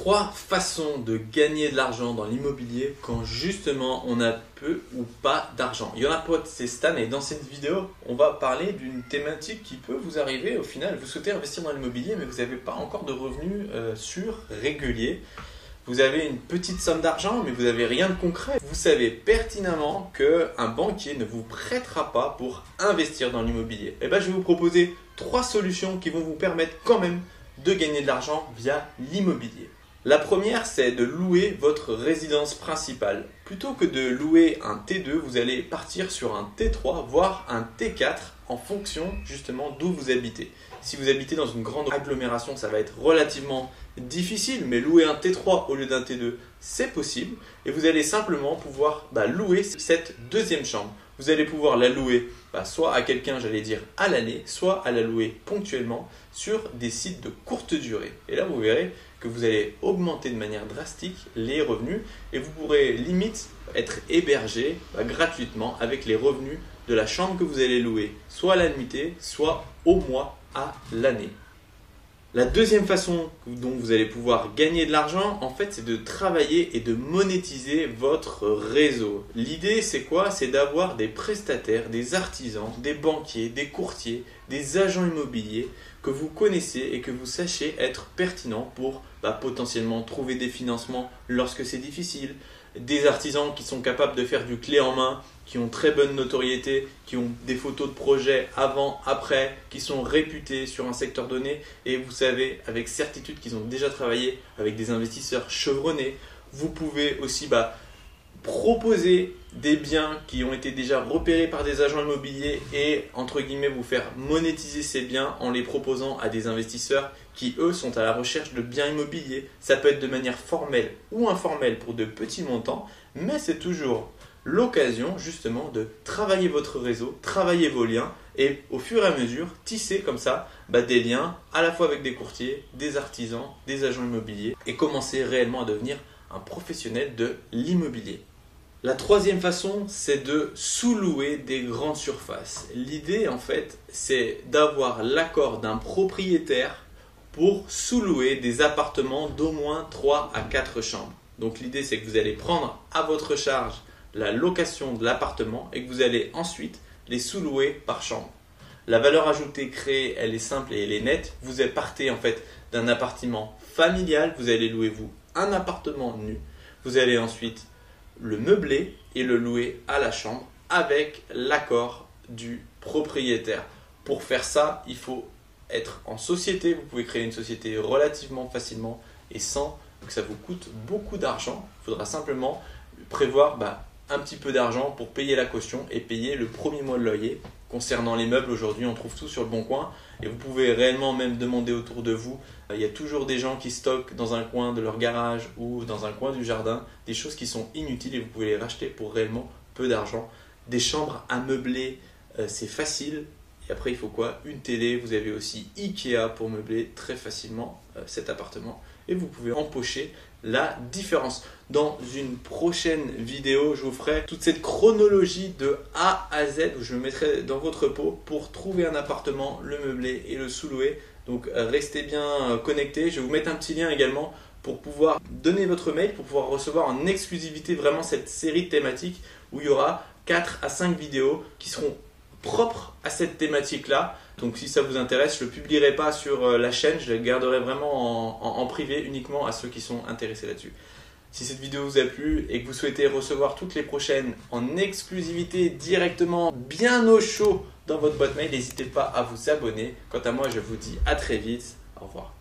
Trois façons de gagner de l'argent dans l'immobilier quand justement on a peu ou pas d'argent. Il y en a pas, c'est Stan et dans cette vidéo on va parler d'une thématique qui peut vous arriver au final. Vous souhaitez investir dans l'immobilier mais vous n'avez pas encore de revenus euh, sûrs, réguliers. Vous avez une petite somme d'argent mais vous n'avez rien de concret. Vous savez pertinemment qu'un banquier ne vous prêtera pas pour investir dans l'immobilier. Et eh bien je vais vous proposer trois solutions qui vont vous permettre quand même de gagner de l'argent via l'immobilier. La première, c'est de louer votre résidence principale. Plutôt que de louer un T2, vous allez partir sur un T3, voire un T4 en fonction justement d'où vous habitez. Si vous habitez dans une grande agglomération, ça va être relativement difficile, mais louer un T3 au lieu d'un T2, c'est possible. Et vous allez simplement pouvoir bah, louer cette deuxième chambre. Vous allez pouvoir la louer bah, soit à quelqu'un, j'allais dire à l'année, soit à la louer ponctuellement sur des sites de courte durée. Et là, vous verrez que vous allez augmenter de manière drastique les revenus et vous pourrez limite être hébergé bah, gratuitement avec les revenus de la chambre que vous allez louer, soit à la nuitée, soit au mois à l'année. La deuxième façon dont vous allez pouvoir gagner de l'argent, en fait, c'est de travailler et de monétiser votre réseau. L'idée, c'est quoi? C'est d'avoir des prestataires, des artisans, des banquiers, des courtiers, des agents immobiliers que vous connaissez et que vous sachez être pertinents pour bah, potentiellement trouver des financements lorsque c'est difficile, des artisans qui sont capables de faire du clé en main, qui ont très bonne notoriété, qui ont des photos de projets avant, après, qui sont réputés sur un secteur donné et vous savez avec certitude qu'ils ont déjà travaillé avec des investisseurs chevronnés. Vous pouvez aussi bah, proposer des biens qui ont été déjà repérés par des agents immobiliers et entre guillemets vous faire monétiser ces biens en les proposant à des investisseurs qui eux sont à la recherche de biens immobiliers. Ça peut être de manière formelle ou informelle pour de petits montants, mais c'est toujours l'occasion justement de travailler votre réseau, travailler vos liens et au fur et à mesure tisser comme ça bah, des liens à la fois avec des courtiers, des artisans, des agents immobiliers et commencer réellement à devenir un professionnel de l'immobilier. La troisième façon, c'est de sous-louer des grandes surfaces. L'idée, en fait, c'est d'avoir l'accord d'un propriétaire pour sous-louer des appartements d'au moins 3 à 4 chambres. Donc l'idée, c'est que vous allez prendre à votre charge la location de l'appartement et que vous allez ensuite les sous-louer par chambre. La valeur ajoutée créée, elle est simple et elle est nette. Vous partez en fait d'un appartement familial, vous allez louer vous un appartement nu. Vous allez ensuite le meubler et le louer à la chambre avec l'accord du propriétaire. Pour faire ça, il faut être en société. Vous pouvez créer une société relativement facilement et sans que ça vous coûte beaucoup d'argent. Il faudra simplement prévoir bah, un petit peu d'argent pour payer la caution et payer le premier mois de loyer. Concernant les meubles, aujourd'hui, on trouve tout sur le bon coin et vous pouvez réellement même demander autour de vous. Il y a toujours des gens qui stockent dans un coin de leur garage ou dans un coin du jardin des choses qui sont inutiles et vous pouvez les racheter pour réellement peu d'argent. Des chambres à meubler, euh, c'est facile. Et après, il faut quoi? Une télé. Vous avez aussi Ikea pour meubler très facilement euh, cet appartement et vous pouvez empocher la différence. Dans une prochaine vidéo, je vous ferai toute cette chronologie de A à Z où je me mettrai dans votre peau pour trouver un appartement, le meubler et le sous-louer. Donc restez bien connectés. Je vais vous mettre un petit lien également pour pouvoir donner votre mail, pour pouvoir recevoir en exclusivité vraiment cette série de thématiques où il y aura 4 à 5 vidéos qui seront propres à cette thématique-là. Donc si ça vous intéresse, je ne le publierai pas sur euh, la chaîne, je le garderai vraiment en, privé uniquement à ceux qui sont intéressés là-dessus. Si cette vidéo vous a plu et que vous souhaitez recevoir toutes les prochaines en exclusivité directement bien au chaud dans votre boîte mail, n'hésitez pas à vous abonner. Quant à moi, je vous dis à très vite. Au revoir.